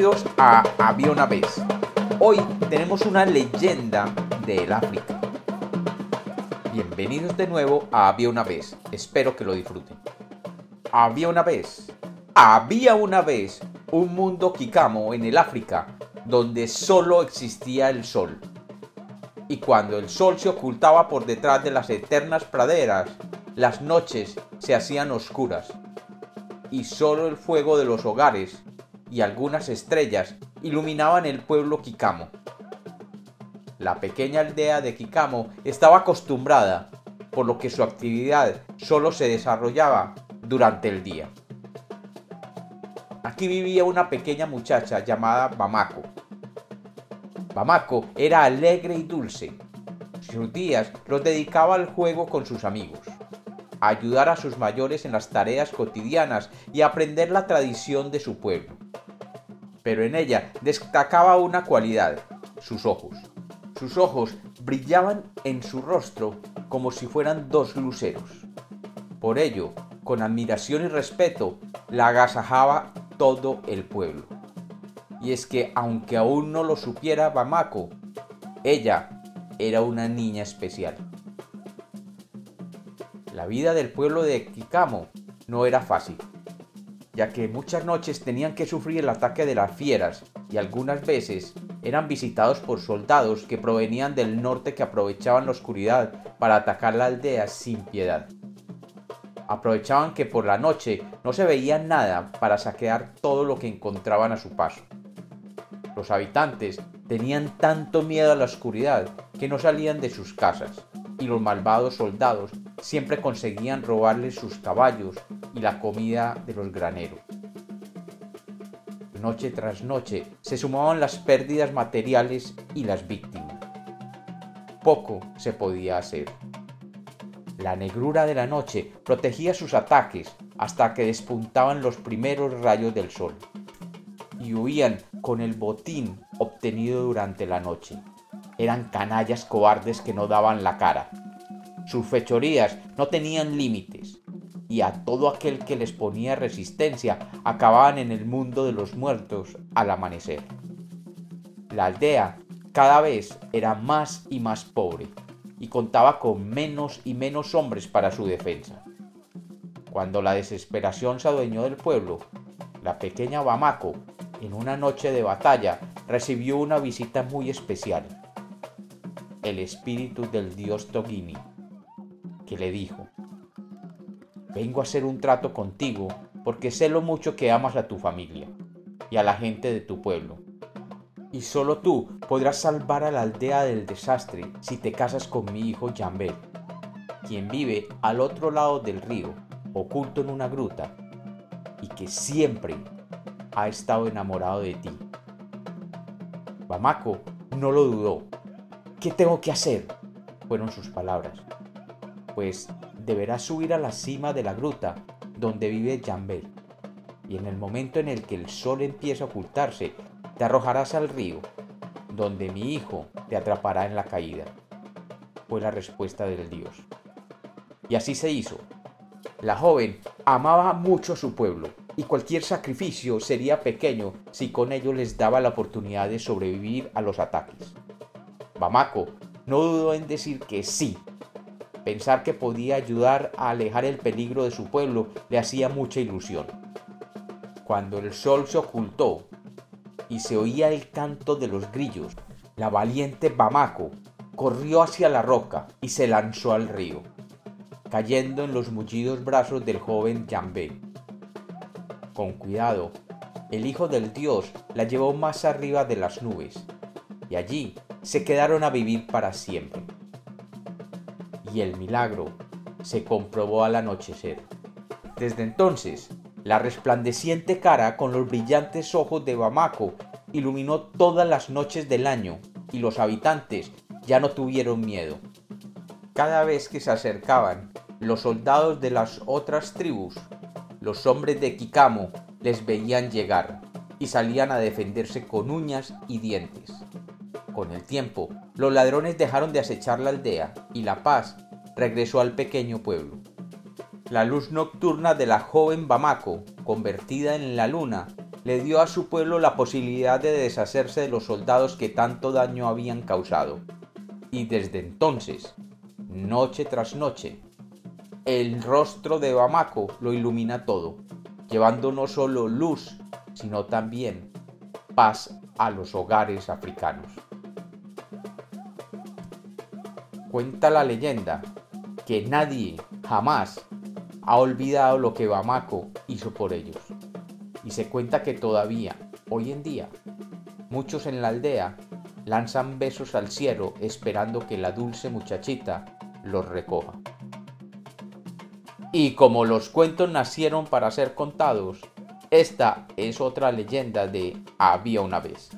Bienvenidos a Había vez. Hoy tenemos una leyenda del África. Bienvenidos de nuevo a Había una vez. Espero que lo disfruten. Había una vez. Había una vez un mundo Kikamo en el África donde solo existía el sol. Y cuando el sol se ocultaba por detrás de las eternas praderas, las noches se hacían oscuras y solo el fuego de los hogares y algunas estrellas iluminaban el pueblo Kikamo. La pequeña aldea de Kikamo estaba acostumbrada, por lo que su actividad solo se desarrollaba durante el día. Aquí vivía una pequeña muchacha llamada Bamako. Bamako era alegre y dulce. Sus días los dedicaba al juego con sus amigos ayudar a sus mayores en las tareas cotidianas y aprender la tradición de su pueblo. Pero en ella destacaba una cualidad, sus ojos. Sus ojos brillaban en su rostro como si fueran dos luceros. Por ello, con admiración y respeto, la agasajaba todo el pueblo. Y es que aunque aún no lo supiera Bamako, ella era una niña especial. La vida del pueblo de Kikamo no era fácil, ya que muchas noches tenían que sufrir el ataque de las fieras y algunas veces eran visitados por soldados que provenían del norte que aprovechaban la oscuridad para atacar la aldea sin piedad. Aprovechaban que por la noche no se veía nada para saquear todo lo que encontraban a su paso. Los habitantes tenían tanto miedo a la oscuridad que no salían de sus casas y los malvados soldados siempre conseguían robarles sus caballos y la comida de los graneros. Noche tras noche se sumaban las pérdidas materiales y las víctimas. Poco se podía hacer. La negrura de la noche protegía sus ataques hasta que despuntaban los primeros rayos del sol y huían con el botín obtenido durante la noche. Eran canallas cobardes que no daban la cara sus fechorías no tenían límites, y a todo aquel que les ponía resistencia acababan en el mundo de los muertos al amanecer. La aldea cada vez era más y más pobre, y contaba con menos y menos hombres para su defensa. Cuando la desesperación se adueñó del pueblo, la pequeña Bamako, en una noche de batalla, recibió una visita muy especial. El espíritu del dios Togini que le dijo, vengo a hacer un trato contigo porque sé lo mucho que amas a tu familia y a la gente de tu pueblo. Y solo tú podrás salvar a la aldea del desastre si te casas con mi hijo Jambel, quien vive al otro lado del río, oculto en una gruta, y que siempre ha estado enamorado de ti. Bamako no lo dudó. ¿Qué tengo que hacer? fueron sus palabras pues deberás subir a la cima de la gruta donde vive Jambel, y en el momento en el que el sol empiece a ocultarse, te arrojarás al río, donde mi hijo te atrapará en la caída. Fue la respuesta del dios. Y así se hizo. La joven amaba mucho a su pueblo, y cualquier sacrificio sería pequeño si con ello les daba la oportunidad de sobrevivir a los ataques. Bamako no dudó en decir que sí Pensar que podía ayudar a alejar el peligro de su pueblo le hacía mucha ilusión. Cuando el sol se ocultó y se oía el canto de los grillos, la valiente Bamako corrió hacia la roca y se lanzó al río, cayendo en los mullidos brazos del joven Jambé. Con cuidado, el hijo del dios la llevó más arriba de las nubes, y allí se quedaron a vivir para siempre y el milagro se comprobó al anochecer. Desde entonces, la resplandeciente cara con los brillantes ojos de Bamako iluminó todas las noches del año y los habitantes ya no tuvieron miedo. Cada vez que se acercaban los soldados de las otras tribus, los hombres de Kikamo les veían llegar y salían a defenderse con uñas y dientes. Con el tiempo, los ladrones dejaron de acechar la aldea y la paz regresó al pequeño pueblo. La luz nocturna de la joven Bamako, convertida en la luna, le dio a su pueblo la posibilidad de deshacerse de los soldados que tanto daño habían causado. Y desde entonces, noche tras noche, el rostro de Bamako lo ilumina todo, llevando no solo luz, sino también paz a los hogares africanos. Cuenta la leyenda que nadie jamás ha olvidado lo que Bamako hizo por ellos. Y se cuenta que todavía, hoy en día, muchos en la aldea lanzan besos al cielo esperando que la dulce muchachita los recoja. Y como los cuentos nacieron para ser contados, esta es otra leyenda de Había una vez.